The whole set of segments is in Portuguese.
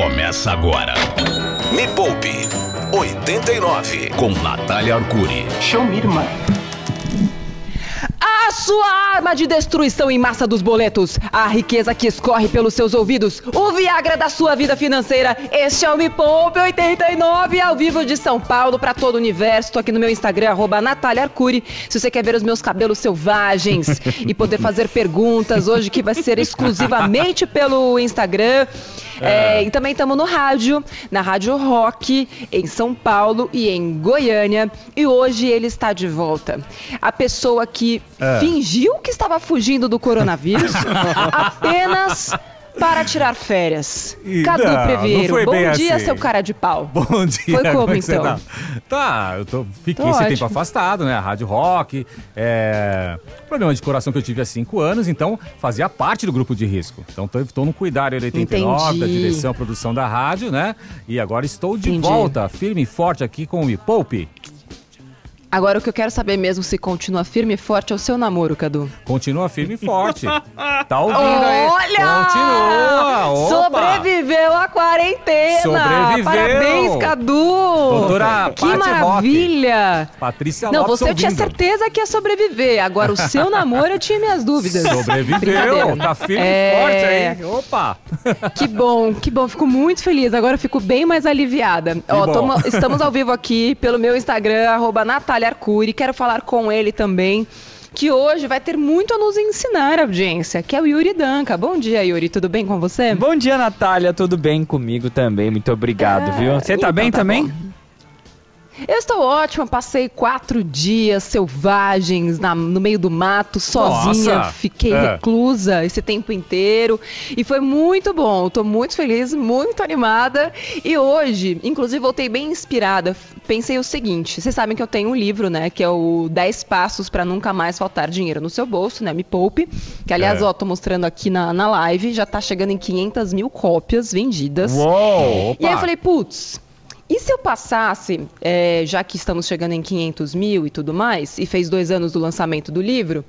começa agora. Me Poupe 89 com Natália Arcuri. Show me, irmã. A sua arma de destruição em massa dos boletos, a riqueza que escorre pelos seus ouvidos, o Viagra da sua vida financeira. Este é o Me Poupe 89 ao vivo de São Paulo para todo o universo. Tô aqui no meu Instagram, arroba Natália Arcuri. Se você quer ver os meus cabelos selvagens e poder fazer perguntas hoje que vai ser exclusivamente pelo Instagram. É, e também estamos no rádio, na Rádio Rock, em São Paulo e em Goiânia. E hoje ele está de volta. A pessoa que É. fingiu que estava fugindo do coronavírus apenas para tirar férias. Ih, Cadu não, não Previeiro, foi bom dia, assim. seu cara de pau. Bom dia. Foi como, como é você então? Tá? Tá, eu tô, fiquei Tô esse ótimo. tempo afastado, né? Rádio Rock, é, problema de coração que eu tive há cinco anos, então fazia parte do grupo de risco. Então tô, tô no Cuidar 89, da Entendi. direção, produção da rádio, né? E agora estou de Entendi. volta, firme e forte aqui com o Me Poupe. Agora o que eu quero saber mesmo se continua firme e forte é o seu namoro, Cadu. Continua firme e forte. Tá ouvindo aí? Olha! Continua! Opa! Quarentena! Sobreviveu! Parabéns, Cadu! Doutora Que maravilha! Patrícia Não, Lopes você eu tinha ouvindo. certeza que ia sobreviver. Agora, o seu namoro eu tinha minhas dúvidas. Sobreviveu, tá firme É. e forte aí. Opa! Que bom, que bom. Fico muito feliz. Agora eu fico bem mais aliviada. Ó, tomo- estamos ao vivo aqui pelo meu Instagram, arroba Natália Arcuri. Quero falar com ele também. Que hoje vai ter muito a nos ensinar, audiência, que é o Yuri Danca. Bom dia, Yuri. Tudo bem com você? Bom dia, Natália. Tudo bem comigo também? Muito obrigado, É, viu? Você tá então bem tá também? bom. Eu estou ótima, passei quatro dias selvagens na- no meio do mato, sozinha, Nossa, fiquei é. reclusa esse tempo inteiro e foi muito bom. Estou muito feliz, muito animada e hoje, inclusive, voltei bem inspirada. Pensei o seguinte: vocês sabem que eu tenho um livro, né, que é o 10 Passos para Nunca Mais Faltar Dinheiro no Seu Bolso, né, Me Poupe, que aliás, É. ó, tô mostrando aqui na, na live, já tá chegando em 500 mil cópias vendidas. Uou! E aí eu falei, putz, e se eu passasse, é, já que estamos chegando em 500 mil e tudo mais, e fez dois anos do lançamento do livro,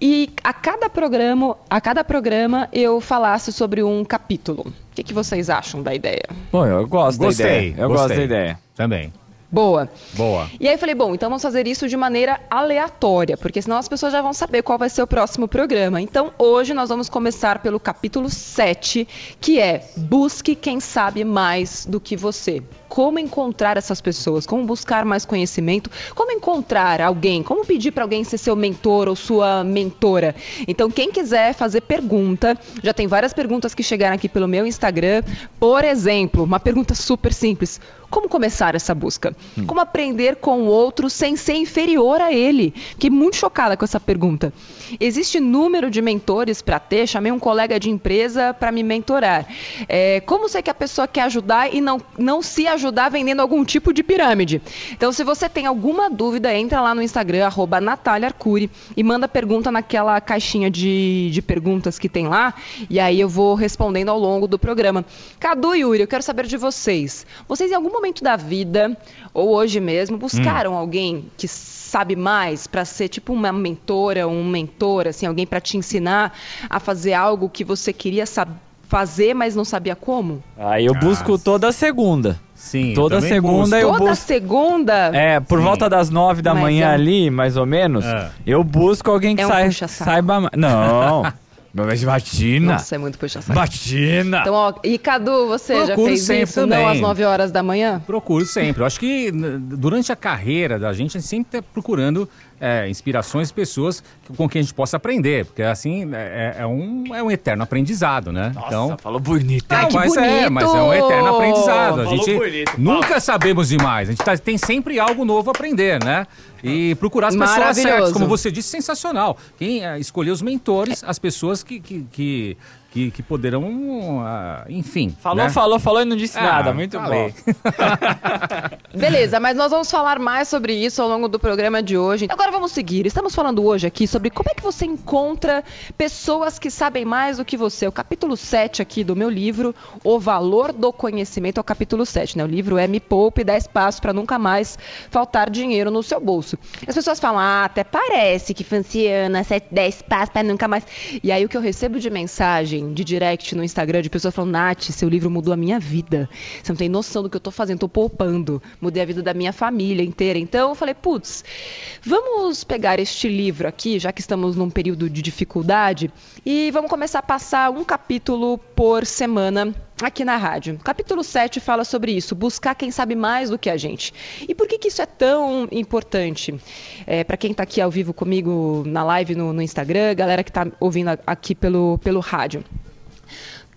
e a cada programa, a cada programa eu falasse sobre um capítulo. O que, que vocês acham da ideia? Bom, eu gosto Gostei. da ideia. Eu gosto gostei. da ideia. Também. Boa. Boa. E aí eu falei, bom, então vamos fazer isso de maneira aleatória, porque senão as pessoas já vão saber qual vai ser o próximo programa. Então hoje nós vamos começar pelo capítulo 7, que é Busque quem sabe mais do que você. Como encontrar essas pessoas, como buscar mais conhecimento, como encontrar alguém, como pedir para alguém ser seu mentor ou sua mentora. Então quem quiser fazer pergunta, já tem várias perguntas que chegaram aqui pelo meu Instagram. Por exemplo, uma pergunta super simples. Como começar essa busca? Como aprender com o outro sem ser inferior a ele? Fiquei muito chocada com essa pergunta. Existe número de mentores para ter? Chamei um colega de empresa para me mentorar. É, como sei que a pessoa quer ajudar e não, não se ajudar vendendo algum tipo de pirâmide? Então, se você tem alguma dúvida, entra lá no Instagram, arroba Natália Arcuri, e manda pergunta naquela caixinha de, de perguntas que tem lá, e aí eu vou respondendo ao longo do programa. Cadu e Yuri, eu quero saber de vocês. Vocês, em algum momento da vida, ou hoje mesmo, buscaram alguém que sabe mais para ser tipo uma mentora, um mentor, assim, alguém para te ensinar a fazer algo que você queria fazer, mas não sabia como? Aí eu busco toda segunda. Sim. eu Toda também segunda eu Toda busco. segunda É, por Sim. volta das nove da Mas manhã é ali, mais ou menos, É. eu busco alguém que É um sai- saiba mais. Não. Mas imagina. Nossa, é muito puxa-saco. Imagina. Então, ó, e Cadu, você já Procuro fez sempre isso? também. Não às 9 horas da manhã? Procuro sempre. Eu acho que durante a carreira da gente, a gente sempre está procurando é, inspirações, pessoas com quem a gente possa aprender. Porque assim, é, é um, é um eterno aprendizado, né? Nossa, falou bonito. Hein? que mas é, bonito! mas é um eterno aprendizado. A Falou gente bonito, nunca sabemos demais. A gente tá- tem sempre algo novo a aprender, né? E procurar as pessoas certas, como você disse, sensacional. Quem é, escolher os mentores, as pessoas que, que, que, que, que poderão, ah, enfim. Falou, né? falou, falou e não disse Ah, nada. Muito falei. bom. Beleza, mas nós vamos falar mais sobre isso ao longo do programa de hoje. Agora vamos seguir. Estamos falando hoje aqui sobre como é que você encontra pessoas que sabem mais do que você. O capítulo 7 aqui do meu livro, O Valor do Conhecimento, é o capítulo 7, né? O livro é Me Poupe 10 Passos para Nunca Mais Faltar Dinheiro no Seu Bolso. As pessoas falam, ah, até parece que funciona, 7, 10 passos para nunca mais. E aí o que eu recebo de mensagem mensagem de direct no Instagram de pessoas falando, Nath, seu livro mudou a minha vida. Você não tem noção do que eu tô fazendo, tô poupando. Mudei a vida da minha família inteira. Então eu falei, putz, vamos pegar este livro aqui, já que estamos num período de dificuldade, e vamos começar a passar um capítulo por semana aqui na rádio. Capítulo 7 fala sobre isso, buscar quem sabe mais do que a gente. E por que, que isso é tão importante? É, Para quem está aqui ao vivo comigo na live no, no Instagram, galera que está ouvindo aqui pelo, pelo rádio.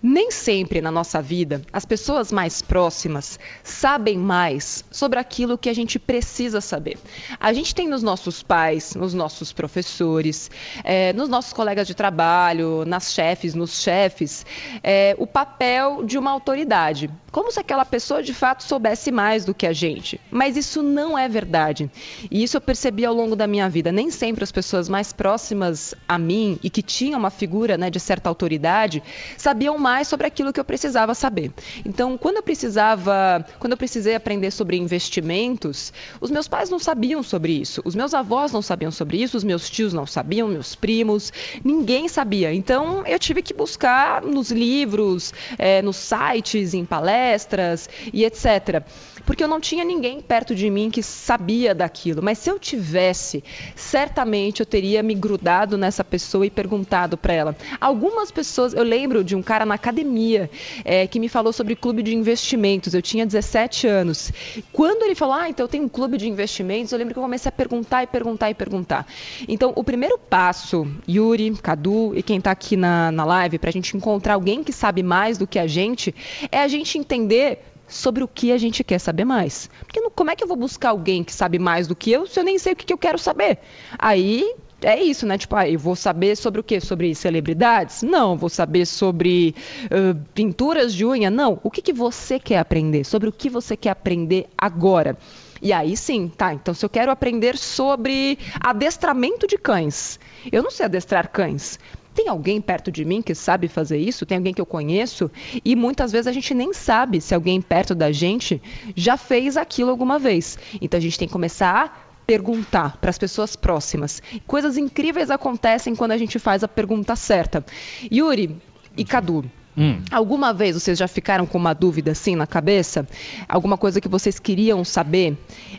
Nem sempre na nossa vida as pessoas mais próximas sabem mais sobre aquilo que a gente precisa saber. A gente tem nos nossos pais, nos nossos professores, é, nos nossos colegas de trabalho, nas chefes, nos chefes, é, o papel de uma autoridade. Como se aquela pessoa de fato soubesse mais do que a gente. Mas isso não é verdade. E isso eu percebi ao longo da minha vida. Nem sempre as pessoas mais próximas a mim e que tinham uma figura né, de certa autoridade sabiam mais mais sobre aquilo que eu precisava saber. Então, quando eu precisava, quando eu precisei aprender sobre investimentos, os meus pais não sabiam sobre isso, os meus avós não sabiam sobre isso, os meus tios não sabiam, meus primos, ninguém sabia. Então, eu tive que buscar nos livros, é, nos sites, em palestras e etc porque eu não tinha ninguém perto de mim que sabia daquilo. Mas se eu tivesse, certamente eu teria me grudado nessa pessoa e perguntado para ela. Algumas pessoas, eu lembro de um cara na academia é, que me falou sobre clube de investimentos. Eu tinha 17 anos. Quando ele falou, ah, então eu tenho um clube de investimentos, eu lembro que eu comecei a perguntar e perguntar e perguntar. Então, o primeiro passo, Yuri, Cadu e quem está aqui na, na live, para a gente encontrar alguém que sabe mais do que a gente, é a gente entender sobre o que a gente quer saber mais. Porque não, como é que eu vou buscar alguém que sabe mais do que eu se eu nem sei o que, que eu quero saber? Aí é isso, né? Tipo, ah, eu vou saber sobre o quê? Sobre celebridades? Não. Vou saber sobre uh, pinturas de unha? Não. O que, que você quer aprender? Sobre o que você quer aprender agora? E aí sim, tá. Então, se eu quero aprender sobre adestramento de cães, eu não sei adestrar cães. Tem alguém perto de mim que sabe fazer isso? Tem alguém que eu conheço? E muitas vezes a gente nem sabe se alguém perto da gente já fez aquilo alguma vez. Então a gente tem que começar perguntar para as pessoas próximas. Coisas incríveis acontecem quando a gente faz a pergunta certa. Yuri e Cadu, Hum. Alguma vez vocês já ficaram com uma dúvida assim na cabeça? Alguma coisa que vocês queriam saber?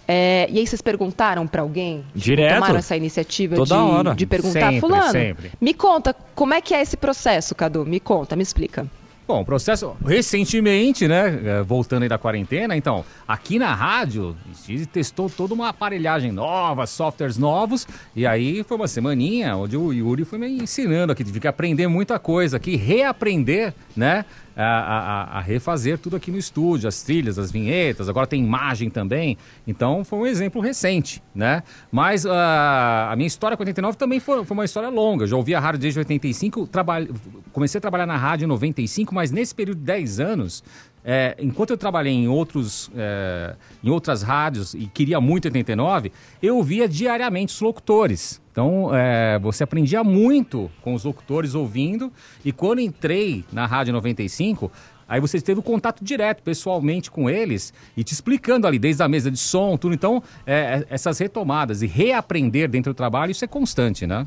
É, e aí vocês perguntaram para alguém? Direto. Tomaram essa iniciativa Toda de, hora. de perguntar, Sempre, fulano, sempre. me conta, como é que é esse processo, Cadu? Me conta, me explica. Bom, o processo recentemente, né? eh, Voltando aí da quarentena, então, aqui na rádio, a gente testou toda uma aparelhagem nova, softwares novos, e aí foi uma semaninha onde o Yuri foi me ensinando aqui, tive que aprender muita coisa aqui, reaprender, né? A, a- a refazer tudo aqui no estúdio, as trilhas, as vinhetas, agora tem imagem também. Então foi um exemplo recente, né? Mas ah, a minha história com 89 também foi, foi uma história longa. Já ouvi a rádio desde 85, trabalho, comecei a trabalhar na rádio em 95, mas nesse período de 10 anos, é, enquanto eu trabalhei em, outros, é, em outras rádios e queria muito 89, eu via diariamente os locutores. Então, é, você aprendia muito com os locutores ouvindo. E quando entrei na Rádio 95, aí você teve o contato direto, pessoalmente, com eles e te explicando ali, desde a mesa de som, tudo. Então, é, é, essas retomadas e reaprender dentro do trabalho, isso é constante, né?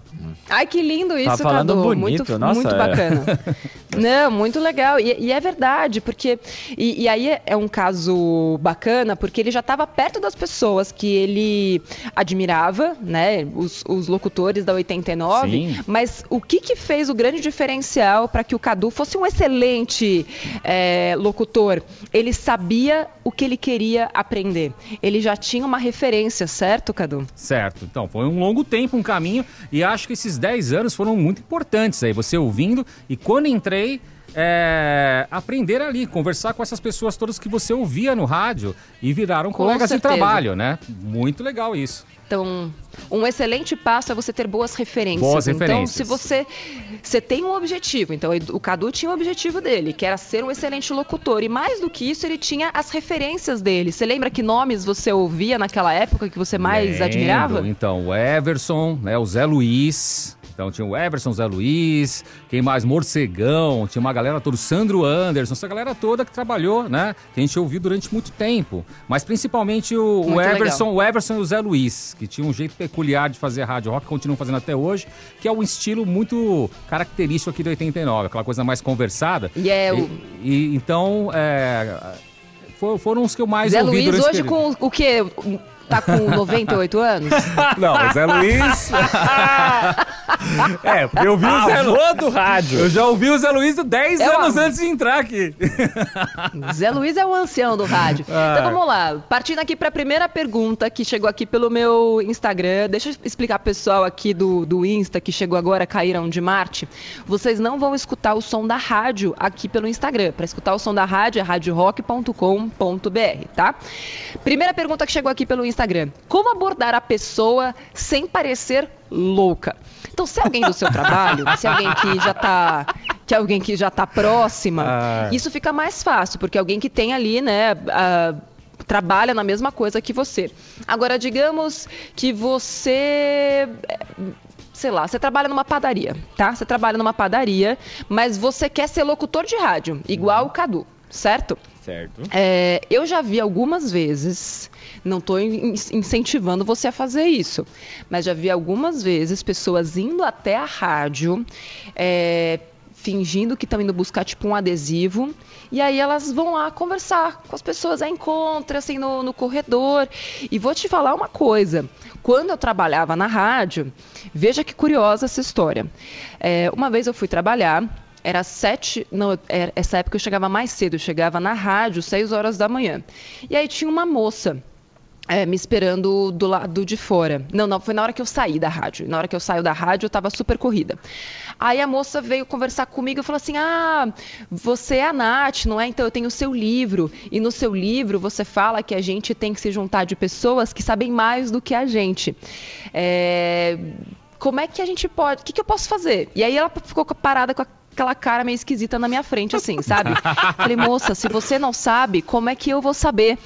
Ai, que lindo isso, Tá falando Cadu. bonito, muito, nossa, muito é. bacana. Não, muito legal. E, e é verdade, porque. E, e aí é- é um caso bacana, porque ele já estava perto das pessoas que ele admirava, né? Os, os locutores da 89. Sim. Mas o que, que fez o grande diferencial para que o Cadu fosse um excelente é, locutor? Ele sabia o que ele queria aprender. Ele já tinha uma referência, certo, Cadu? Certo. Então, foi um longo tempo, um caminho, e acho que esses 10 anos foram muito importantes aí, você ouvindo, e quando entrei, é, aprender ali, conversar com essas pessoas todas que você ouvia no rádio e viraram Com colegas de certeza. trabalho, né? Muito legal isso. Então, um excelente passo é você ter boas referências. Boas então, referências. se você, você tem um objetivo, então o Cadu tinha o objetivo dele, que era ser um excelente locutor. E mais do que isso, ele tinha as referências dele. Você lembra que nomes você ouvia naquela época que você mais admirava? Então, o Everson, né, o Zé Luiz, Então tinha o Everson, Zé Luiz, quem mais? Morcegão, tinha uma galera toda, o Sandro Anderson, essa galera toda que trabalhou, né? Que a gente ouviu durante muito tempo. Mas principalmente o, o Everson, o Everson e o Zé Luiz, que tinham um jeito peculiar de fazer rádio rock, continuam fazendo até hoje, que é um estilo muito característico aqui do 89, aquela coisa mais conversada. E é o... e, então, é, foram os que eu mais Zé ouvi Luiz hoje período. com o quê? Tá com 98 anos? Não, Zé Luiz. é, porque eu vi o Zé Luiz. do rádio. Eu já ouvi o Zé Luiz 10 é anos uma... antes de entrar aqui. Zé Luiz é o ancião do rádio. Ah. Então vamos lá. Partindo aqui para a primeira pergunta que chegou aqui pelo meu Instagram. Deixa eu explicar pro pessoal aqui do, do Insta que chegou agora, caíram de Marte. Vocês não vão escutar o som da rádio aqui pelo Instagram. Para escutar o som da rádio é radiorock.com.br, tá? Primeira pergunta que chegou aqui pelo Instagram. Como abordar a pessoa sem parecer louca? Então, se alguém do seu trabalho, se alguém que já está que alguém que já está próxima, ah. isso fica mais fácil, porque alguém que tem ali, né, uh, trabalha na mesma coisa que você. Agora, digamos que você sei lá, você trabalha numa padaria, tá? Você trabalha numa padaria, mas você quer ser locutor de rádio, igual o Cadu, certo? Certo. É, eu já vi algumas vezes, não estou incentivando você a fazer isso, mas já vi algumas vezes pessoas indo até a rádio, é, fingindo que estão indo buscar tipo um adesivo, e aí elas vão lá conversar com as pessoas, a encontra assim no, no corredor. E vou te falar uma coisa: quando eu trabalhava na rádio, veja que curiosa essa história. É, uma vez eu fui trabalhar era sete, não, era, essa época eu chegava mais cedo, eu chegava na rádio seis horas da manhã. E aí tinha uma moça é, me esperando do lado de fora. Não, não, foi na hora que eu saí da rádio. Na hora que eu saio da rádio, eu estava super corrida. Aí a moça veio conversar comigo e falou assim: Ah, você é a Nath, não é? Então eu tenho o seu livro. E no seu livro você fala que a gente tem que se juntar de pessoas que sabem mais do que a gente. É como é que a gente pode, o que, que, eu posso fazer? E aí ela ficou parada com a aquela cara meio esquisita na minha frente, assim, sabe? Falei, moça, se você não sabe, como é que eu vou saber?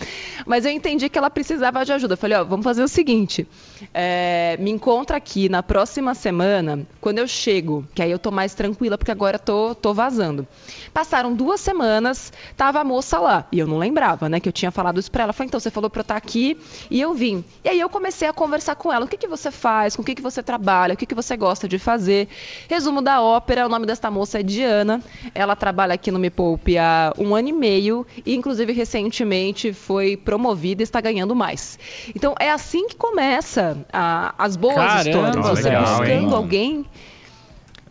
Mas eu entendi que ela precisava de ajuda. Falei, ó, vamos fazer o seguinte: é, me encontra aqui na próxima semana, quando eu chego, que aí eu tô mais tranquila, porque agora tô, tô vazando. Passaram duas semanas, tava a moça lá, e eu não lembrava, né, que eu tinha falado isso pra ela. Falei, então, você falou pra eu estar aqui, e eu vim. E aí eu comecei a conversar com ela, o que que você faz, com o que que você trabalha, o que que você gosta de fazer. Resumo da ópera, o nome desta moça é é Diana. Ela trabalha aqui no Me Poupe há um ano e meio e, inclusive, recentemente foi promovida e está ganhando mais. Então, é assim que começa a, as boas Caramba, histórias. Você legal, buscando hein? alguém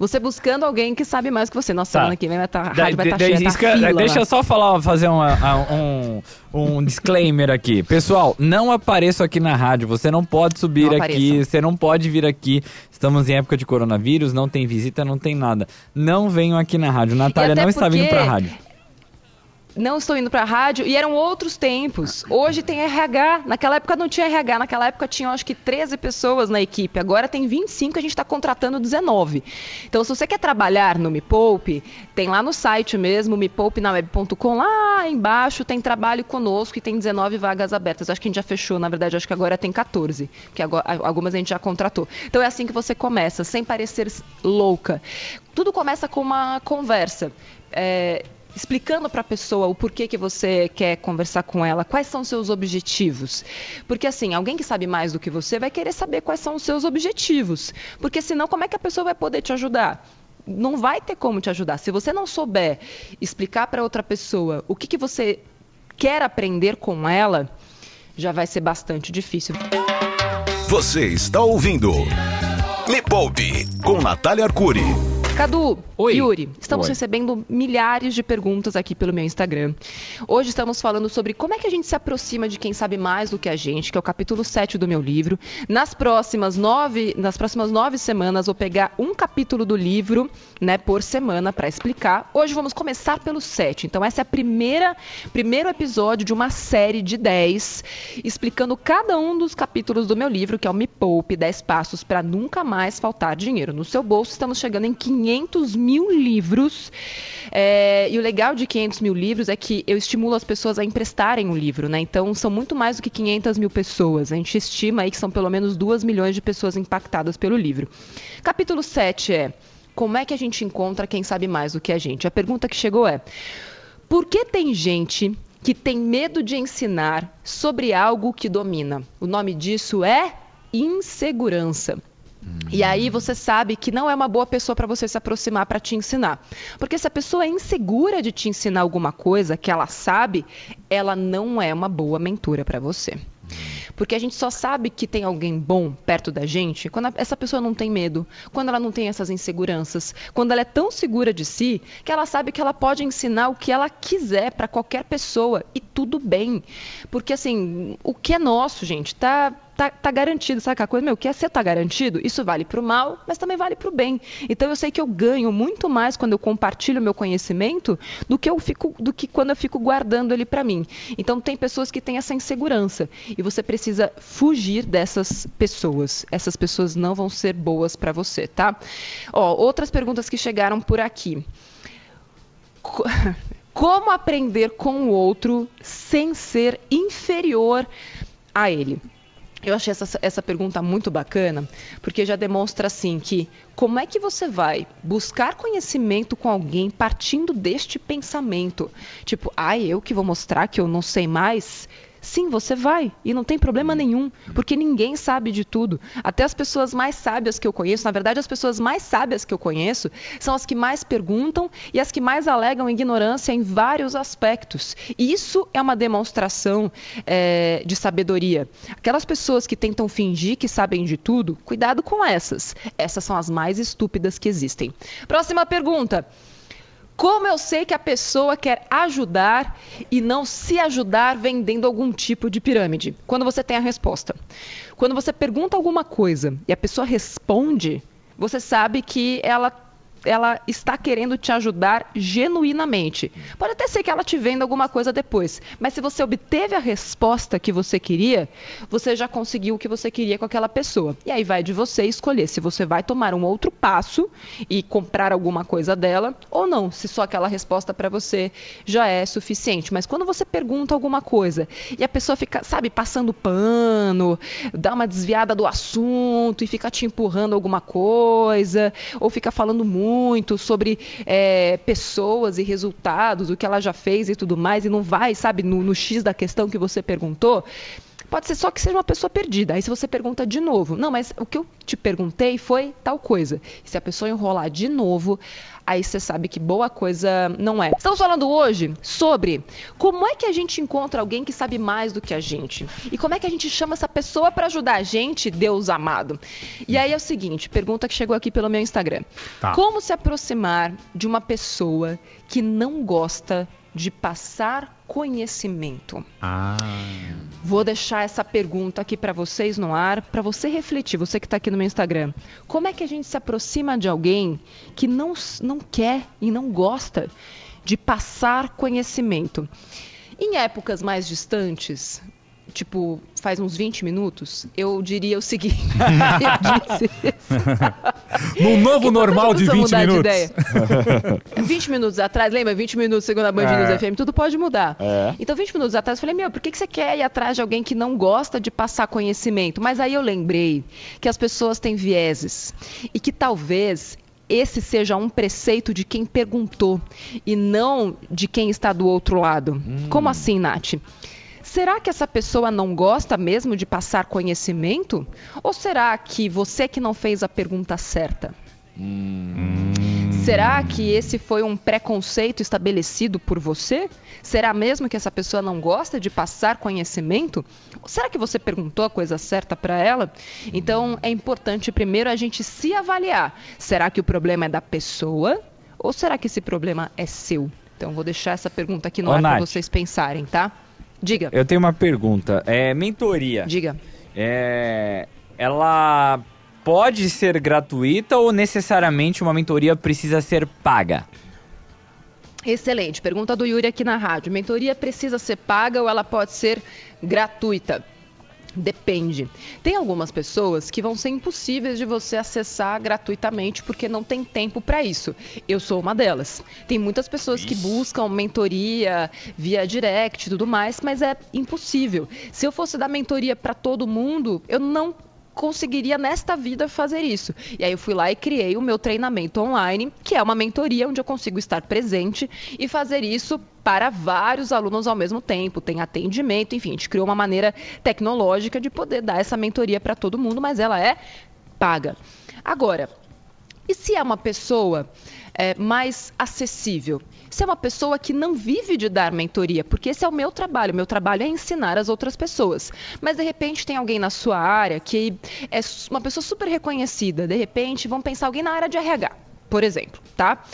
você buscando alguém que sabe mais que você. Nossa, tá. semana que vem vai estar, tá, a rádio vai estar tá cheia, tá fila, Deixa eu só falar, fazer uma, um, um disclaimer aqui. Pessoal, não apareço aqui na rádio. Você não pode subir não aqui, você não pode vir aqui. Estamos em época de coronavírus, não tem visita, não tem nada. Não venham aqui na rádio. Natália não está vindo pra rádio não estou indo para a rádio e eram outros tempos. Hoje tem RH. Naquela época não tinha RH. Naquela época tinha, acho que, 13 pessoas na equipe. Agora tem 25 a gente está contratando 19. Então, se você quer trabalhar no Me Poupe, tem lá no site mesmo, mepoupenaweb.com. Lá embaixo tem trabalho conosco e tem 19 vagas abertas. Acho que a gente já fechou, na verdade, acho que agora tem 14. Que agora, algumas a gente já contratou. Então, é assim que você começa, sem parecer louca. Tudo começa com uma conversa. É, explicando para a pessoa o porquê que você quer conversar com ela, quais são os seus objetivos. Porque assim, alguém que sabe mais do que você vai querer saber quais são os seus objetivos. Porque senão, como é que a pessoa vai poder te ajudar? Não vai ter como te ajudar. Se você não souber explicar para outra pessoa o que, que você quer aprender com ela, já vai ser bastante difícil. Você está ouvindo Me Poupe com Natália Arcuri. Cadu, Oi. Yuri, estamos Oi. recebendo milhares de perguntas aqui pelo meu Instagram. Hoje estamos falando sobre como é que a gente se aproxima de quem sabe mais do que a gente, que é o capítulo 7 do meu livro. Nas próximas nove, nas próximas nove semanas, vou pegar um capítulo do livro, né, por semana para explicar. Hoje vamos começar pelo 7. Então, essa é a primeira, primeiro episódio de uma série de 10, explicando cada um dos capítulos do meu livro, que é o Me Poupe 10 Passos para Nunca Mais Faltar Dinheiro no seu bolso. Estamos chegando em 500 500 mil livros. É, e o legal de 500 mil livros é que eu estimulo as pessoas a emprestarem o um livro, né? Então são muito mais do que 500 mil pessoas. A gente estima aí que são pelo menos 2 milhões de pessoas impactadas pelo livro. Capítulo 7 é como é que a gente encontra quem sabe mais do que a gente? A pergunta que chegou é: por que tem gente que tem medo de ensinar sobre algo que domina? O nome disso é insegurança. E aí você sabe que não é uma boa pessoa para você se aproximar para te ensinar. Porque se a pessoa é insegura de te ensinar alguma coisa que ela sabe, ela não é uma boa mentora para você. Porque a gente só sabe que tem alguém bom perto da gente quando essa pessoa não tem medo, quando ela não tem essas inseguranças, quando ela é tão segura de si que ela sabe que ela pode ensinar o que ela quiser para qualquer pessoa e tudo bem. Porque assim, o que é nosso, gente, tá tá, tá garantido, sabe aquela coisa? Meu, o que é ser tá garantido? Isso vale para o mal, mas também vale para o bem. Então eu sei que eu ganho muito mais quando eu compartilho meu conhecimento do que eu fico, do que quando eu fico guardando ele para mim. Então tem pessoas que têm essa insegurança e você precisa fugir dessas pessoas. Essas pessoas não vão ser boas para você, tá? Ó, outras perguntas que chegaram por aqui. Como aprender com o outro sem ser inferior a ele? Eu achei essa, essa pergunta muito bacana, porque já demonstra assim que como é que você vai buscar conhecimento com alguém partindo deste pensamento? Tipo, ah, eu que vou mostrar que eu não sei mais? Sim, você vai. E não tem problema nenhum, porque ninguém sabe de tudo. Até as pessoas mais sábias que eu conheço, na verdade, as pessoas mais sábias que eu conheço, são as que mais perguntam e as que mais alegam ignorância em vários aspectos. Isso é uma demonstração é, de sabedoria. Aquelas pessoas que tentam fingir que sabem de tudo, cuidado com essas. Essas são as mais estúpidas que existem. Próxima pergunta. Como eu sei que a pessoa quer ajudar e não se ajudar vendendo algum tipo de pirâmide? Quando você tem a resposta. Quando você pergunta alguma coisa e a pessoa responde, você sabe que ela ela está querendo te ajudar genuinamente. Pode até ser que ela te venda alguma coisa depois, mas se você obteve a resposta que você queria, você já conseguiu o que você queria com aquela pessoa. E aí vai de você escolher se você vai tomar um outro passo e comprar alguma coisa dela ou não, se só aquela resposta para você já é suficiente. Mas quando você pergunta alguma coisa e a pessoa fica, sabe, passando pano, dá uma desviada do assunto e fica te empurrando alguma coisa, ou fica falando muito muito sobre é, pessoas e resultados, o que ela já fez e tudo mais, e não vai, sabe, no, no X da questão que você perguntou, Pode ser só que seja uma pessoa perdida. Aí se você pergunta de novo, não, mas o que eu te perguntei foi tal coisa. E se a pessoa enrolar de novo, aí você sabe que boa coisa não é. Estamos falando hoje sobre como é que a gente encontra alguém que sabe mais do que a gente. E como é que a gente chama essa pessoa para ajudar a gente, Deus amado. E aí é o seguinte, pergunta que chegou aqui pelo meu Instagram. Tá. Como se aproximar de uma pessoa que não gosta de passar conhecimento. Ah. Vou deixar essa pergunta aqui para vocês no ar, para você refletir, você que está aqui no meu Instagram. Como é que a gente se aproxima de alguém que não, não quer e não gosta de passar conhecimento? Em épocas mais distantes, tipo, faz uns 20 minutos, eu diria o seguinte. no novo normal de 20 minutos. De 20 minutos atrás, lembra? 20 minutos segundo a Band é. News FM, tudo pode mudar. É. Então, 20 minutos atrás, eu falei, meu, por que, que você quer ir atrás de alguém que não gosta de passar conhecimento? Mas aí eu lembrei que as pessoas têm vieses e que talvez esse seja um preceito de quem perguntou e não de quem está do outro lado. Hum. Como assim, Nath? Será que essa pessoa não gosta mesmo de passar conhecimento? Ou será que você que não fez a pergunta certa? Hum. Será que esse foi um preconceito estabelecido por você? Será mesmo que essa pessoa não gosta de passar conhecimento? Será que você perguntou a coisa certa para ela? Então é importante primeiro a gente se avaliar. Será que o problema é da pessoa? Ou será que esse problema é seu? Então vou deixar essa pergunta aqui no Ô, ar para vocês pensarem, tá? Diga. Eu tenho uma pergunta. É, mentoria. Diga. É, ela pode ser gratuita ou necessariamente uma mentoria precisa ser paga? Excelente. Pergunta do Yuri aqui na rádio. Mentoria precisa ser paga ou ela pode ser gratuita? Depende. Tem algumas pessoas que vão ser impossíveis de você acessar gratuitamente porque não tem tempo para isso. Eu sou uma delas. Tem muitas pessoas que buscam mentoria via direct e tudo mais, mas é impossível. Se eu fosse dar mentoria para todo mundo, eu não conseguiria nesta vida fazer isso. E aí eu fui lá e criei o meu treinamento online, que é uma mentoria onde eu consigo estar presente e fazer isso para vários alunos ao mesmo tempo, tem atendimento, enfim, a gente criou uma maneira tecnológica de poder dar essa mentoria para todo mundo, mas ela é paga. Agora, e se é uma pessoa é, mais acessível? Se é uma pessoa que não vive de dar mentoria, porque esse é o meu trabalho, meu trabalho é ensinar as outras pessoas. Mas de repente tem alguém na sua área que é uma pessoa super reconhecida, de repente vamos pensar alguém na área de RH, por exemplo, tá?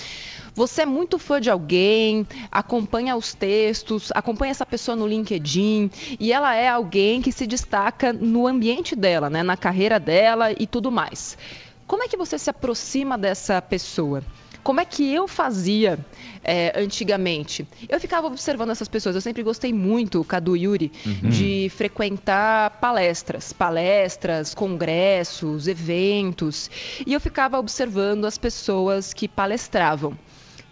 Você é muito fã de alguém, acompanha os textos, acompanha essa pessoa no LinkedIn e ela é alguém que se destaca no ambiente dela, né, na carreira dela e tudo mais. Como é que você se aproxima dessa pessoa? Como é que eu fazia é, antigamente? Eu ficava observando essas pessoas. Eu sempre gostei muito, Cadu Yuri, uhum. de frequentar palestras, palestras, congressos, eventos. E eu ficava observando as pessoas que palestravam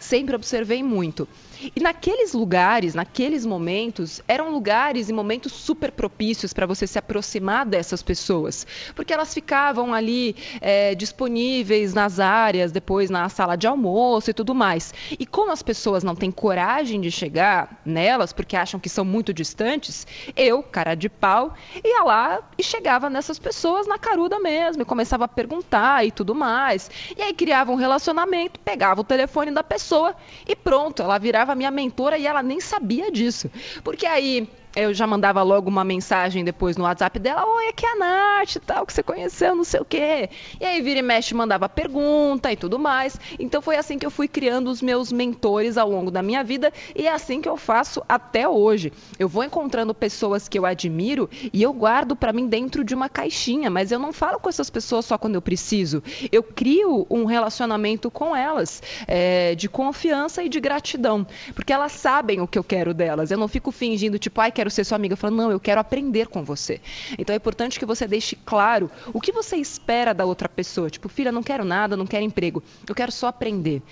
sempre observei muito. E naqueles lugares, naqueles momentos, eram lugares e momentos super propícios para você se aproximar dessas pessoas, porque elas ficavam ali é, disponíveis nas áreas, depois na sala de almoço e tudo mais. E como as pessoas não têm coragem de chegar nelas, porque acham que são muito distantes, eu, cara de pau, ia lá e chegava nessas pessoas na caruda mesmo, e começava a perguntar e tudo mais. E aí criava um relacionamento, pegava o telefone da pessoa e pronto, ela virava minha mentora e ela nem sabia disso. Porque aí eu já mandava logo uma mensagem depois no WhatsApp dela, oi, aqui é a Nath, tal, que você conheceu, não sei o quê. E aí vira e mexe mandava pergunta e tudo mais. Então foi assim que eu fui criando os meus mentores ao longo da minha vida e é assim que eu faço até hoje. Eu vou encontrando pessoas que eu admiro e eu guardo para mim dentro de uma caixinha, mas eu não falo com essas pessoas só quando eu preciso. Eu crio um relacionamento com elas é, de confiança e de gratidão, porque elas sabem o que eu quero delas. Eu não fico fingindo tipo, ai, quero quero ser sua amiga. Falando, não, eu quero aprender com você. Então é importante que você deixe claro o que você espera da outra pessoa. Tipo, filha, não quero nada, não quero emprego, eu quero só aprender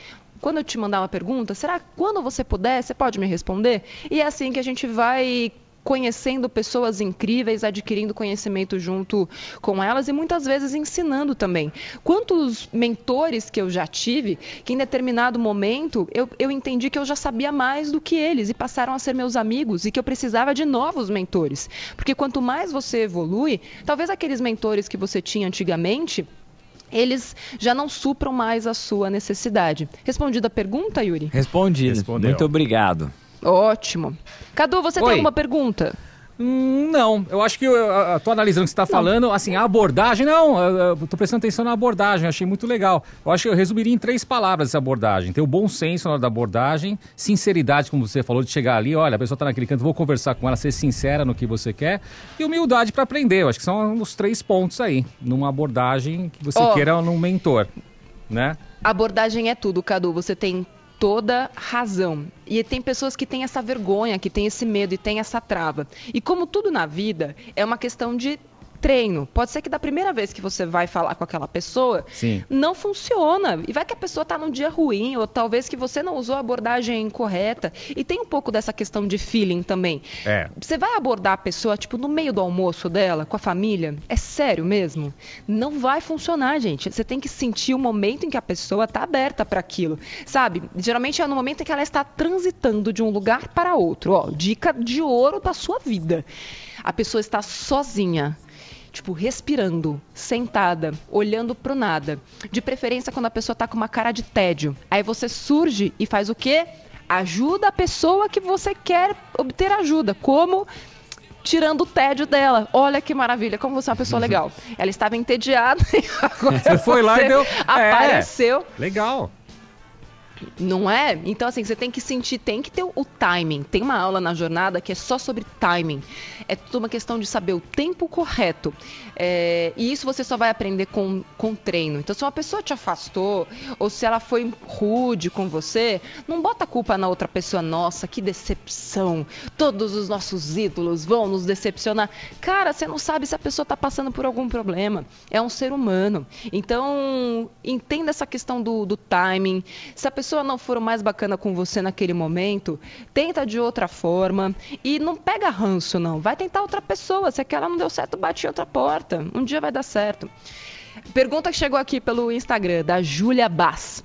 quando eu te mandar uma pergunta, será que quando você puder, você pode me responder? E é assim que a gente vai conhecendo pessoas incríveis, adquirindo conhecimento junto com elas e muitas vezes ensinando também. Quantos mentores que eu já tive que em determinado momento eu, eu entendi que eu já sabia mais do que eles e passaram a ser meus amigos e que eu precisava de novos mentores. Porque quanto mais você evolui, talvez aqueles mentores que você tinha antigamente eles já não supram mais a sua necessidade. Respondida a pergunta, Yuri? Respondi. Muito obrigado. Ótimo. Cadu, você Oi. tem alguma pergunta? Hum, não, eu acho que eu, eu tô analisando o que você está falando, assim, a abordagem, não, eu, eu tô prestando atenção na abordagem, achei muito legal. Eu acho que eu resumiria em três palavras essa abordagem. Ter o bom senso na hora da abordagem, sinceridade, como você falou, de chegar ali, olha, a pessoa está naquele canto, vou conversar com ela, ser sincera no que você quer, e humildade para aprender. Eu acho que são os três pontos aí, numa abordagem que você oh, queira num mentor, né? Abordagem é tudo, Cadu. Você tem toda razão. E tem pessoas que têm essa vergonha, que têm esse medo e têm essa trava. E como tudo na vida, é uma questão de treino. Pode ser que da primeira vez que você vai falar com aquela pessoa, Sim. não funciona. E vai que a pessoa está num dia ruim, ou talvez que você não usou a abordagem correta. E tem um pouco dessa questão de feeling também. É. Você vai abordar a pessoa, tipo, no meio do almoço dela, com a família? É sério mesmo? Não vai funcionar, gente. Você tem que sentir o momento em que a pessoa está aberta para aquilo. Sabe? Geralmente é no momento em que ela está transitando de um lugar para outro. Ó, dica de ouro da sua vida. A pessoa está sozinha tipo, respirando, sentada, olhando pro nada. De preferência quando a pessoa tá com uma cara de tédio. Aí você surge e faz o quê? Ajuda a pessoa que você quer obter ajuda. Como? tirando o tédio dela. Olha que maravilha, como você é uma pessoa uhum. legal. Ela estava entediada e agora você foi lá e deu. Apareceu. É, legal. Não é? Então, assim, você tem que sentir, tem que ter o timing. Tem uma aula na jornada que é só sobre timing. É tudo uma questão de saber o tempo correto. É, e isso você só vai aprender com, com treino. Então, se uma pessoa te afastou, ou se ela foi rude com você, não bota a culpa na outra pessoa. Nossa, que decepção. Todos os nossos ídolos vão nos decepcionar. Cara, você não sabe se a pessoa está passando por algum problema. É um ser humano. Então, entenda essa questão do, do timing. Se a pessoa não for mais bacana com você naquele momento, tenta de outra forma. E não pega ranço, não. Vai tentar outra pessoa. Se aquela não deu certo, bate em outra porta. Um dia vai dar certo. Pergunta que chegou aqui pelo Instagram, da Júlia Bass.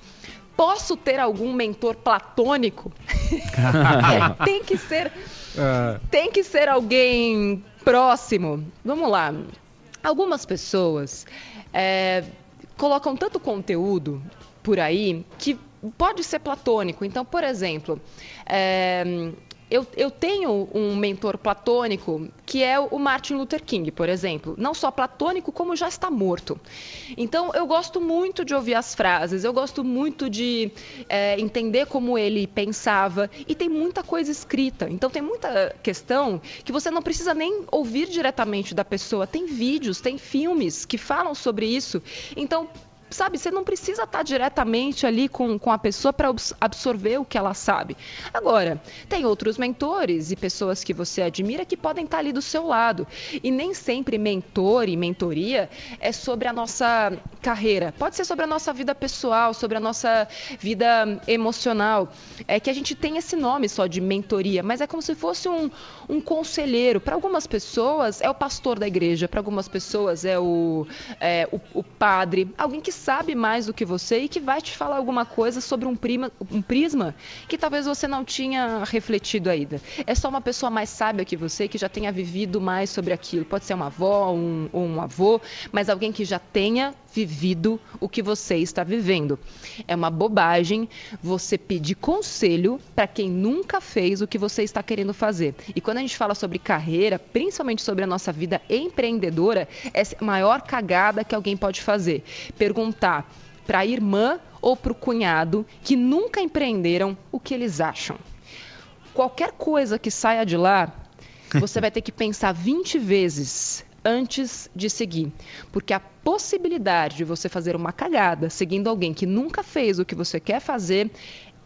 Posso ter algum mentor platônico? é, tem que ser. Uh... Tem que ser alguém próximo. Vamos lá. Algumas pessoas é, colocam tanto conteúdo por aí que pode ser platônico. Então, por exemplo, é, eu, eu, tenho um mentor platônico que é o Martin Luther King, por exemplo. Não só platônico, como já está morto. Então, eu gosto muito de ouvir as frases, eu gosto muito de é, entender como ele pensava. E tem muita coisa escrita. Então, tem muita questão que você não precisa nem ouvir diretamente da pessoa. Tem vídeos, tem filmes que falam sobre isso. Então, sabe, você não precisa estar diretamente ali com, com a pessoa para absorver o que ela sabe. Agora, tem outros mentores e pessoas que você admira que podem estar ali do seu lado. E nem sempre mentor e mentoria é sobre a nossa carreira. Pode ser sobre a nossa vida pessoal, sobre a nossa vida emocional. É que a gente tem esse nome só de mentoria, mas é como se fosse um, um conselheiro. Para algumas pessoas é o pastor da igreja, para algumas pessoas é o, é, o, o padre, alguém que sabe mais do que você e que vai te falar alguma coisa sobre um, prima, um prisma que talvez você não tinha refletido ainda. É só uma pessoa mais sábia que você, que já tenha vivido mais sobre aquilo. Pode ser uma avó um, ou um avô, mas alguém que já tenha vivido o que você está vivendo. É uma bobagem você pedir conselho para quem nunca fez o que você está querendo fazer. E quando a gente fala sobre carreira, principalmente sobre a nossa vida empreendedora, é a maior cagada que alguém pode fazer. Perguntar para a irmã ou para o cunhado que nunca empreenderam o que eles acham. Qualquer coisa que saia de lá, você vai ter que pensar 20 vezes antes de seguir. Porque a possibilidade de você fazer uma cagada seguindo alguém que nunca fez o que você quer fazer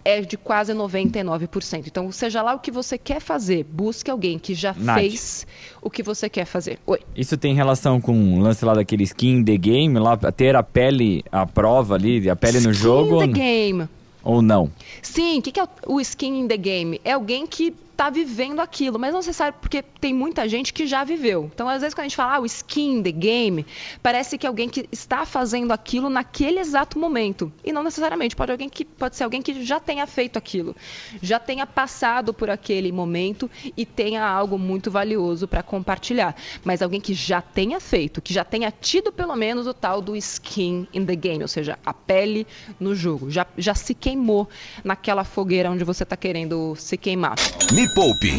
é de quase 99%. Então, seja lá o que você quer fazer, busque alguém que já Nath. fez o que você quer fazer. Oi. Isso tem relação com o lance lá daquele skin the game, lá ter a pele à prova ali, a pele skin no jogo? Skin the game. Ou não? Sim, o que, que é o skin in the game? É alguém que está vivendo aquilo, mas não necessário porque tem muita gente que já viveu. Então, às vezes, quando a gente fala ah, o skin the game, parece que é alguém que está fazendo aquilo naquele exato momento. E não necessariamente, pode, alguém que, pode ser alguém que já tenha feito aquilo, já tenha passado por aquele momento e tenha algo muito valioso para compartilhar. Mas alguém que já tenha feito, que já tenha tido pelo menos o tal do skin in the game, ou seja, a pele no jogo. Já, já se queimou naquela fogueira onde você está querendo se queimar. Me Poupe.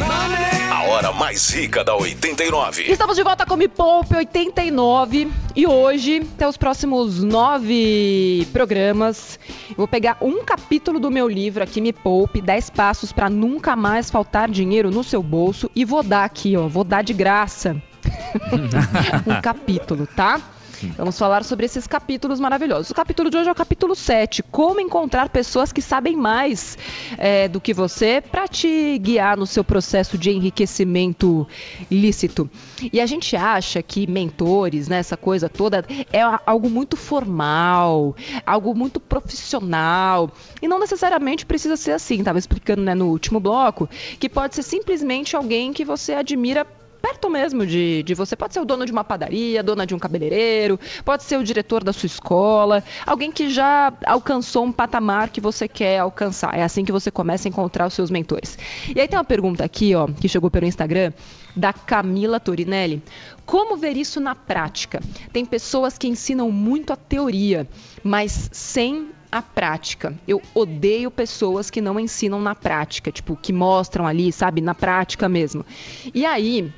A hora mais rica da 89. Estamos de volta com Me Poupe 89. E hoje, até os próximos nove programas, eu vou pegar um capítulo do meu livro aqui, Me Poupe, 10 passos para nunca mais faltar dinheiro no seu bolso. E vou dar aqui, ó, vou dar de graça. um capítulo, tá? Vamos falar sobre esses capítulos maravilhosos. O capítulo de hoje é o capítulo 7, como encontrar pessoas que sabem mais é, do que você para te guiar no seu processo de enriquecimento lícito. E a gente acha que mentores, né, essa coisa toda, é algo muito formal, algo muito profissional. E não necessariamente precisa ser assim. Estava explicando né, no último bloco que pode ser simplesmente alguém que você admira perto mesmo de, de você. Pode ser o dono de uma padaria, dona de um cabeleireiro, pode ser o diretor da sua escola, alguém que já alcançou um patamar que você quer alcançar. É assim que você começa a encontrar os seus mentores. E aí tem uma pergunta aqui, ó, que chegou pelo Instagram, da Camila Torinelli. Como ver isso na prática? Tem pessoas que ensinam muito a teoria, mas sem a prática. Eu odeio pessoas que não ensinam na prática, tipo, que mostram ali, sabe, na prática mesmo. E aí,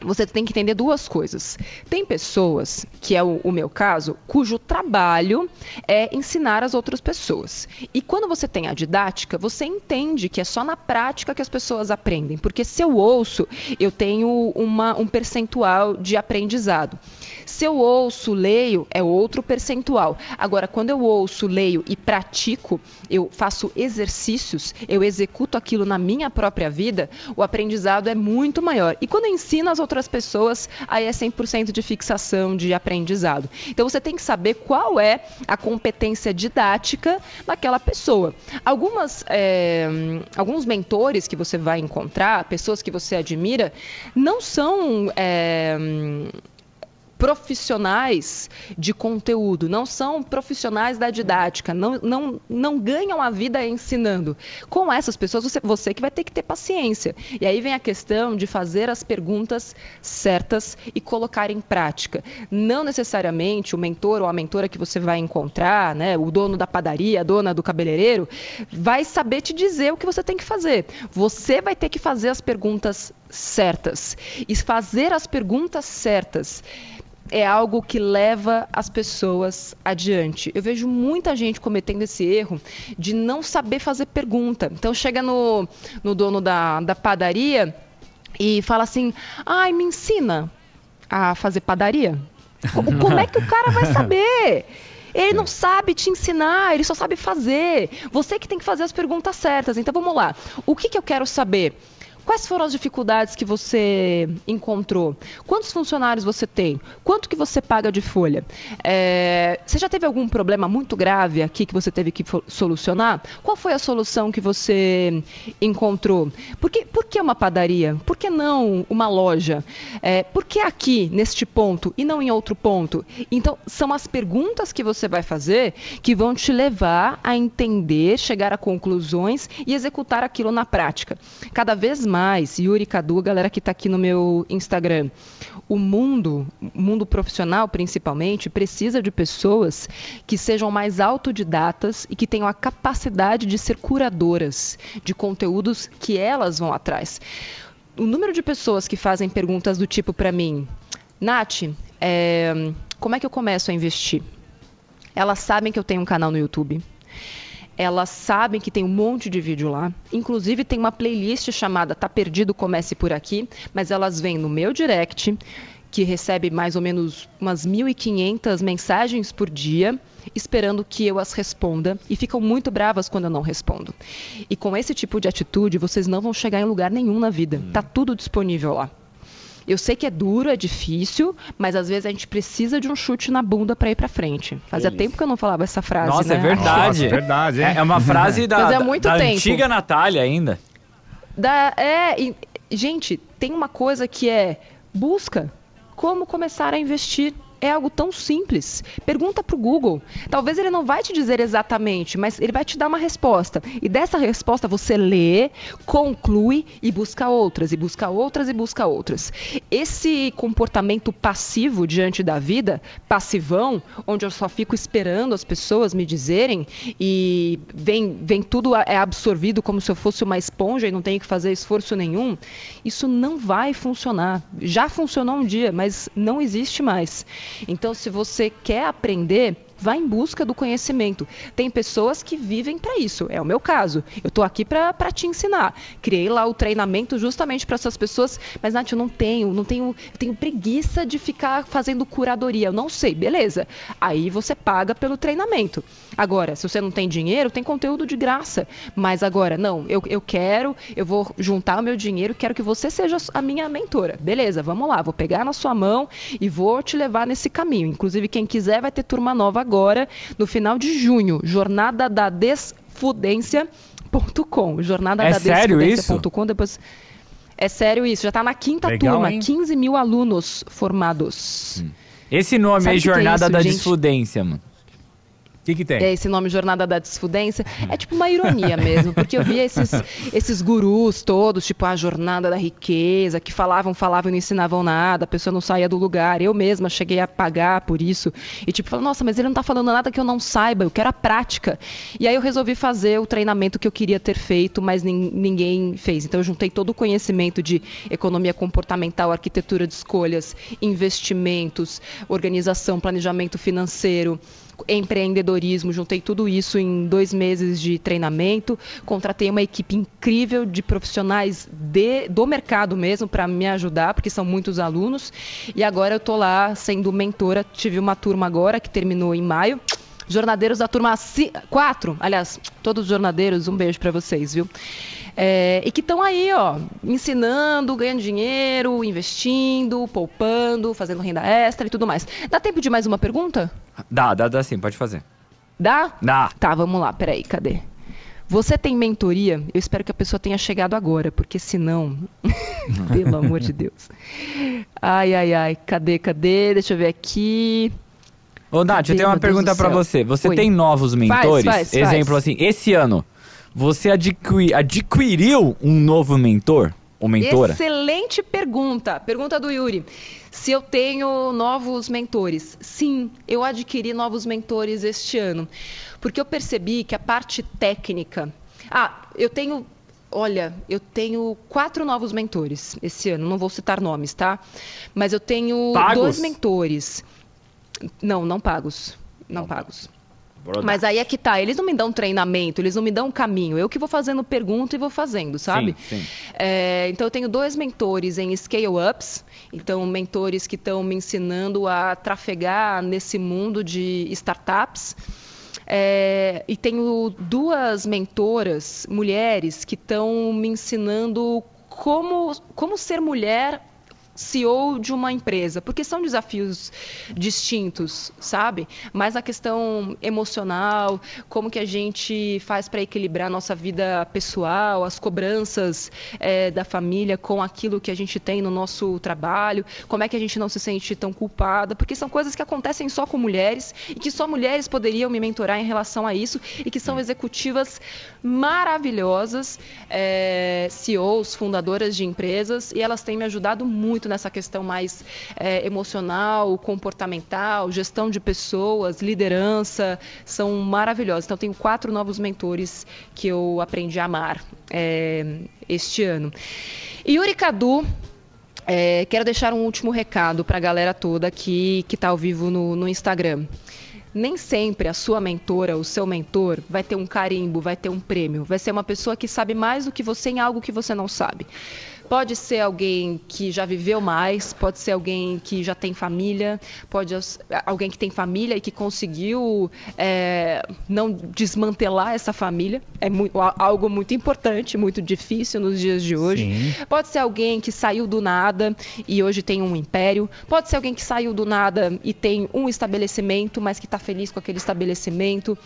você tem que entender duas coisas. Tem pessoas, que é o, o, meu caso, cujo trabalho é ensinar as outras pessoas. E quando você tem a didática, você entende que é só na prática que as pessoas aprendem. Porque se eu ouço, eu tenho uma, um percentual de aprendizado. Se eu ouço, leio, é outro percentual. Agora, quando eu ouço, leio e pratico, eu faço exercícios, eu executo aquilo na minha própria vida, o aprendizado é muito maior. E quando ensino as outras pessoas, aí é 100% de fixação de aprendizado. Então, você tem que saber qual é a competência didática daquela pessoa. Algumas, é, alguns mentores que você vai encontrar, pessoas que você admira, não são. É, profissionais de conteúdo, não são profissionais da didática, não, não, não ganham a vida ensinando. Com essas pessoas, você, você que vai ter que ter paciência. E aí vem a questão de fazer as perguntas certas e colocar em prática. Não necessariamente o mentor ou a mentora que você vai encontrar, né, o dono da padaria, a dona do cabeleireiro, vai saber te dizer o que você tem que fazer. Você vai ter que fazer as perguntas certas. E fazer as perguntas certas é algo que leva as pessoas adiante. Eu vejo muita gente cometendo esse erro de não saber fazer pergunta. Então chega no, no dono da, da padaria e fala assim: ai, me ensina a fazer padaria. Como, como é que o cara vai saber? Ele não sabe te ensinar, ele só sabe fazer. Você que tem que fazer as perguntas certas. Então vamos lá. O que, que eu quero saber? Quais foram as dificuldades que você encontrou? Quantos funcionários você tem? Quanto que você paga de folha? É, você já teve algum problema muito grave aqui que você teve que solucionar? Qual foi a solução que você encontrou? Por que, por que uma padaria? Por que não uma loja? É, por que aqui, neste ponto, e não em outro ponto? Então, são as perguntas que você vai fazer que vão te levar a entender, chegar a conclusões e executar aquilo na prática. Cada vez mais mais, Yuri Cadu, galera que está aqui no meu Instagram. O mundo, mundo profissional principalmente, precisa de pessoas que sejam mais autodidatas e que tenham a capacidade de ser curadoras de conteúdos que elas vão atrás. O número de pessoas que fazem perguntas do tipo para mim, Nath, é, como é que eu começo a investir? Elas sabem que eu tenho um canal no YouTube elas sabem que tem um monte de vídeo lá. Inclusive tem uma playlist chamada Tá Perdido, Comece por Aqui, mas elas vêm no meu direct, que recebe mais ou menos umas 1.500 mensagens por dia, esperando que eu as responda e ficam muito bravas quando eu não respondo. E com esse tipo de atitude, vocês não vão chegar em lugar nenhum na vida. Tá tudo disponível lá. Eu sei que é duro, é difícil, mas às vezes a gente precisa de um chute na bunda para ir para frente. Fazia Delícia. tempo que eu não falava essa frase. Nossa, né? é verdade. Nossa, é verdade? É, é uma frase da, é muito da tempo. antiga Natália ainda. Da, é, e, gente, tem uma coisa que é busca como começar a investir é algo tão simples. Pergunta para o Google. Talvez ele não vai te dizer exatamente, mas ele vai te dar uma resposta. E dessa resposta você lê, conclui e busca outras, e busca outras e busca outras. Esse comportamento passivo diante da vida, passivão, onde eu só fico esperando as pessoas me dizerem e vem, vem tudo é absorvido como se eu fosse uma esponja e não tenho que fazer esforço nenhum, isso não vai funcionar. Já funcionou um dia, mas não existe mais. Então, se você quer aprender, vá em busca do conhecimento. Tem pessoas que vivem para isso, é o meu caso. Eu estou aqui para te ensinar. Criei lá o treinamento justamente para essas pessoas, mas Nath, eu não tenho, não tenho, eu tenho preguiça de ficar fazendo curadoria. Eu não sei, beleza. Aí você paga pelo treinamento. Agora, se você não tem dinheiro, tem conteúdo de graça. Mas agora, não, eu, eu quero, eu vou juntar o meu dinheiro, quero que você seja a minha mentora. Beleza, vamos lá, vou pegar na sua mão e vou te levar nesse caminho. Inclusive, quem quiser vai ter turma nova agora, no final de junho. Jornada da Desfudência.com. Jornada é da Desfudência.com. Depois. É sério isso, já está na quinta Legal, turma, hein? 15 mil alunos formados. Hum. Esse nome Sabe aí, Jornada é isso, da gente? Desfudência, mano. Que, que tem? É esse nome Jornada da Desfudência. É tipo uma ironia mesmo, porque eu via esses, esses gurus todos, tipo a Jornada da Riqueza, que falavam, falavam e não ensinavam nada, a pessoa não saía do lugar. Eu mesma cheguei a pagar por isso. E tipo, nossa, mas ele não tá falando nada que eu não saiba, eu quero a prática. E aí eu resolvi fazer o treinamento que eu queria ter feito, mas ninguém fez. Então eu juntei todo o conhecimento de economia comportamental, arquitetura de escolhas, investimentos, organização, planejamento financeiro empreendedorismo, juntei tudo isso em dois meses de treinamento, contratei uma equipe incrível de profissionais de, do mercado mesmo para me ajudar, porque são muitos alunos, e agora eu estou lá sendo mentora, tive uma turma agora que terminou em maio, jornadeiros da turma 4, aliás, todos os jornadeiros, um beijo para vocês, viu? É, e que estão aí, ó, ensinando, ganhando dinheiro, investindo, poupando, fazendo renda extra e tudo mais. Dá tempo de mais uma pergunta? Dá, dá, dá sim, pode fazer. Dá? Dá. Tá, vamos lá, peraí, cadê? Você tem mentoria? Eu espero que a pessoa tenha chegado agora, porque senão. Pelo amor de Deus. Ai, ai, ai. Cadê, cadê? Deixa eu ver aqui. Ô, Nath, eu tenho uma pergunta para você. Você Oi. tem novos mentores? Faz, faz, Exemplo faz. assim, esse ano, você adqui adquiriu um novo mentor ou mentora? Excelente pergunta. Pergunta do Yuri. Se eu tenho novos mentores? Sim, eu adquiri novos mentores este ano. Porque eu percebi que a parte técnica. Ah, eu tenho Olha, eu tenho quatro novos mentores esse ano. Não vou citar nomes, tá? Mas eu tenho pagos? dois mentores. Não, não pagos. Não pagos. Mas aí é que tá, eles não me dão treinamento, eles não me dão caminho. Eu que vou fazendo pergunta e vou fazendo, sabe? Sim, sim. É, então eu tenho dois mentores em Scale Ups, então mentores que estão me ensinando a trafegar nesse mundo de startups. É, e tenho duas mentoras, mulheres, que estão me ensinando como, como ser mulher CEO de uma empresa, porque são desafios distintos, sabe? Mas a questão emocional, como que a gente faz para equilibrar a nossa vida pessoal, as cobranças é, da família com aquilo que a gente tem no nosso trabalho, como é que a gente não se sente tão culpada, porque são coisas que acontecem só com mulheres e que só mulheres poderiam me mentorar em relação a isso e que são executivas maravilhosas, é, CEOs, fundadoras de empresas e elas têm me ajudado muito muito nessa questão mais é, emocional, comportamental, gestão de pessoas, liderança, são maravilhosos. Então, tenho quatro novos mentores que eu aprendi a amar é, este ano. Yuri Cadu, é, quero deixar um último recado para a galera toda aqui que está ao vivo no, no Instagram nem sempre a sua mentora, o seu mentor, vai ter um carimbo, vai ter um prêmio. Vai ser uma pessoa que sabe mais do que você em algo que você não sabe. Pode ser alguém que já viveu mais, pode ser alguém que já tem família, pode alguém que tem família e que conseguiu é, não desmantelar essa família. É muito, algo muito importante, muito difícil nos dias de hoje. Sim. Pode ser alguém que saiu do nada e hoje tem um império. Pode ser alguém que saiu do nada e tem um estabelecimento, mas que está feliz com aquele estabelecimento.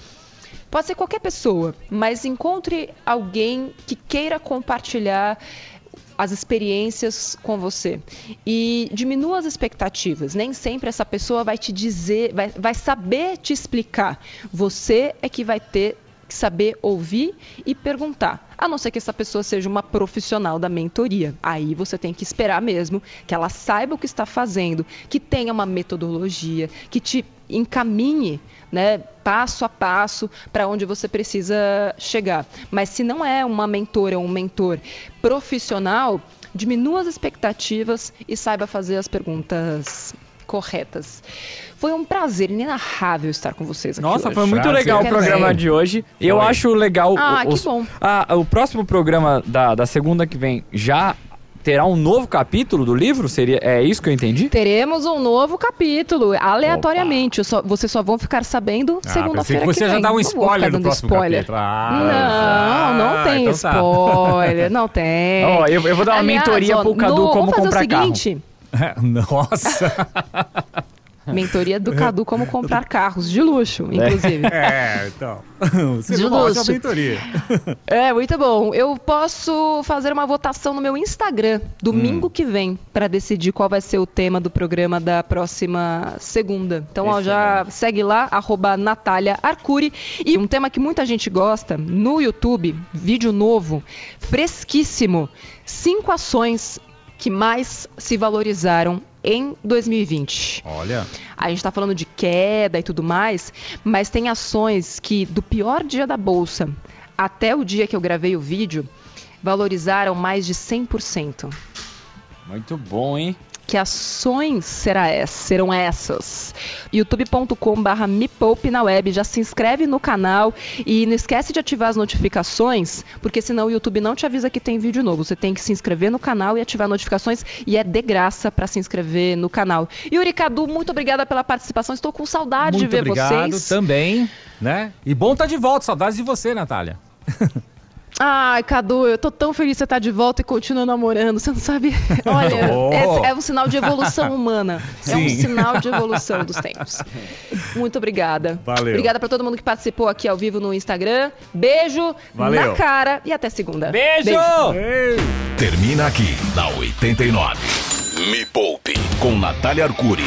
Pode ser qualquer pessoa, mas encontre alguém que queira compartilhar as experiências com você. E diminua as expectativas. Nem sempre essa pessoa vai te dizer, vai, vai saber te explicar. Você é que vai ter que saber ouvir e perguntar. A não ser que essa pessoa seja uma profissional da mentoria. Aí você tem que esperar mesmo que ela saiba o que está fazendo, que tenha uma metodologia, que te encaminhe né, passo a passo para onde você precisa chegar. Mas se não é uma mentora ou um mentor profissional, diminua as expectativas e saiba fazer as perguntas corretas. Foi um prazer inenarrável estar com vocês aqui Nossa, hoje. foi muito prazer. legal o programa de hoje. Eu acho legal... Ah, os, que bom. Ah, o próximo programa da, da segunda que vem já terá um novo capítulo do livro? Seria, é isso que eu entendi? Teremos um novo capítulo, aleatoriamente. Só, vocês só vão ficar sabendo ah, segunda-feira. Você já dá um spoiler do próximo spoiler. capítulo. Ah, não, não tem então tá. spoiler. Tá. Não tem. Oh, eu, eu, vou dar uma Aliás, mentoria ó, pro Cadu no, como comprar carro. Vamos fazer o seguinte. Nossa! Mentoria do Cadu como comprar carros de luxo, inclusive. É, então. Você de luxo. mentoria. É, muito bom. Eu posso fazer uma votação no meu Instagram domingo hum. que vem para decidir qual vai ser o tema do programa da próxima segunda. Então, ó, já segue lá, arroba Natália Arcuri. E um tema que muita gente gosta, no YouTube, vídeo novo, fresquíssimo. Cinco ações que mais se valorizaram em 2020. Olha. A gente está falando de queda e tudo mais, mas tem ações que do pior dia da bolsa até o dia que eu gravei o vídeo valorizaram mais de 100%. Muito bom, hein? Que ações será essa, serão essas? youtube.com/barra me poupe na web. Já se inscreve no canal e não esquece de ativar as notificações, porque senão o YouTube não te avisa que tem vídeo novo. Você tem que se inscrever no canal e ativar notificações e é de graça para se inscrever no canal. Yuri Cadu, muito obrigada pela participação. Estou com saudade muito de ver obrigado vocês. também, né? E bom estar tá de volta. Saudades de você, Natália. Ai, Cadu, eu tô tão feliz que você tá de volta e continua namorando. Você não sabe. Olha, oh. é, é, um sinal de evolução humana. Sim. É um sinal de evolução dos tempos. Muito obrigada. Valeu. Obrigada para todo mundo que participou aqui ao vivo no Instagram. Beijo Valeu. na cara e até segunda. Beijo! Beijo. Termina aqui na 89. Me Poupe com Natália Arcuri.